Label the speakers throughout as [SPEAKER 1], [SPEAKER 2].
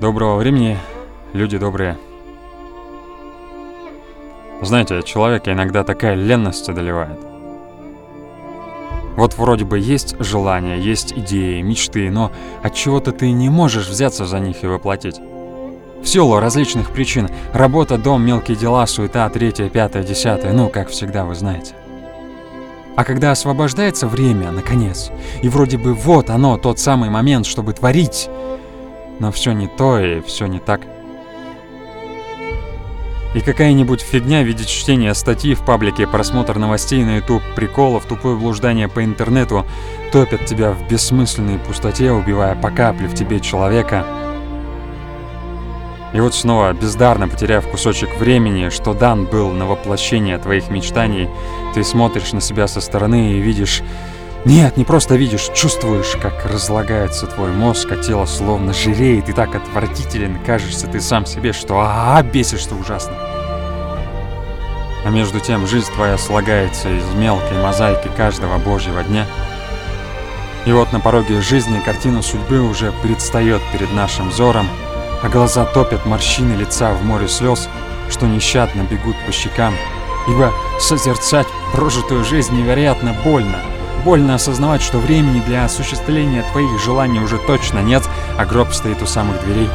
[SPEAKER 1] Доброго времени, люди добрые. Знаете, человека иногда такая ленность одолевает. Вот вроде бы есть желания, есть идеи, мечты, но от чего-то ты не можешь взяться за них и воплотить. В силу различных причин. Работа, дом, мелкие дела, суета, третье, пятое, десятое, ну, как всегда, вы знаете. А когда освобождается время, наконец, и вроде бы вот оно, тот самый момент, чтобы творить, но все не то и все не так. И какая-нибудь фигня в виде чтения статьи в паблике, просмотр новостей на YouTube, приколов, тупое блуждание по интернету топят тебя в бессмысленной пустоте, убивая по капле в тебе человека. И вот снова, бездарно потеряв кусочек времени, что дан был на воплощение твоих мечтаний, ты смотришь на себя со стороны и видишь нет, не просто видишь, чувствуешь, как разлагается твой мозг, а тело словно жиреет и так отвратителен, кажется ты сам себе, что а, -а, -а ужасно. А между тем жизнь твоя слагается из мелкой мозаики каждого божьего дня. И вот на пороге жизни картина судьбы уже предстает перед нашим взором, а глаза топят морщины лица в море слез, что нещадно бегут по щекам, ибо созерцать прожитую жизнь невероятно больно — Больно осознавать, что времени для осуществления твоих желаний уже точно нет, а гроб стоит у самых дверей.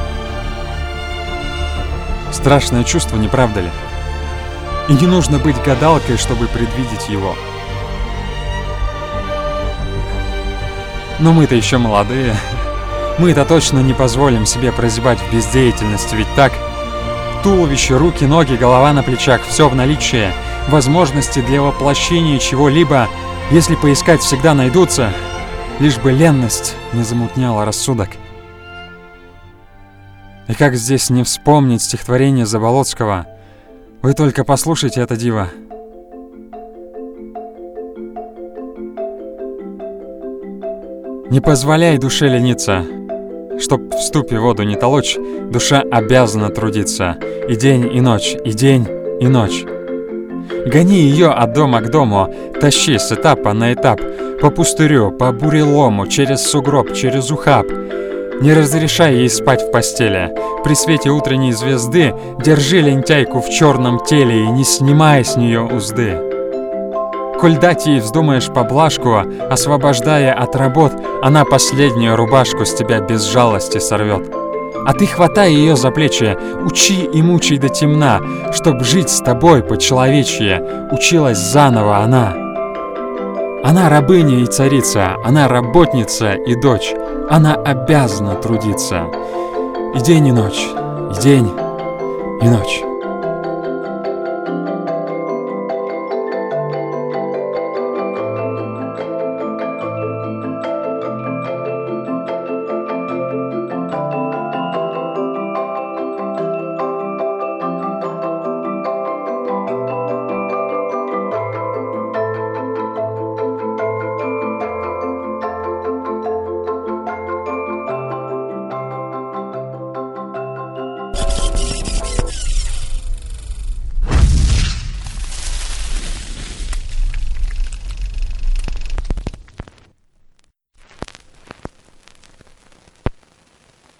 [SPEAKER 1] Страшное чувство, не правда ли? И не нужно быть гадалкой, чтобы предвидеть его. Но мы-то еще молодые. Мы-то точно не позволим себе прозябать в бездеятельности, ведь так? Туловище, руки, ноги, голова на плечах — все в наличии. Возможности для воплощения чего-либо — если поискать, всегда найдутся, лишь бы ленность не замутняла рассудок. И как здесь не вспомнить стихотворение Заболоцкого? Вы только послушайте это диво. Не позволяй душе лениться, Чтоб в ступе воду не толочь, душа обязана трудиться. И день, и ночь, и день, и ночь. Гони ее от дома к дому, тащи с этапа на этап, по пустырю, по бурелому, через сугроб, через ухаб. Не разрешай ей спать в постели. При свете утренней звезды держи лентяйку в черном теле и не снимай с нее узды. Коль дать ей вздумаешь поблажку, освобождая от работ, она последнюю рубашку с тебя без жалости сорвет. А ты хватай ее за плечи, учи и мучай до темна, Чтоб жить с тобой по-человечье, училась заново она. Она рабыня и царица, она работница и дочь, Она обязана трудиться. И день, и ночь, и день, и ночь.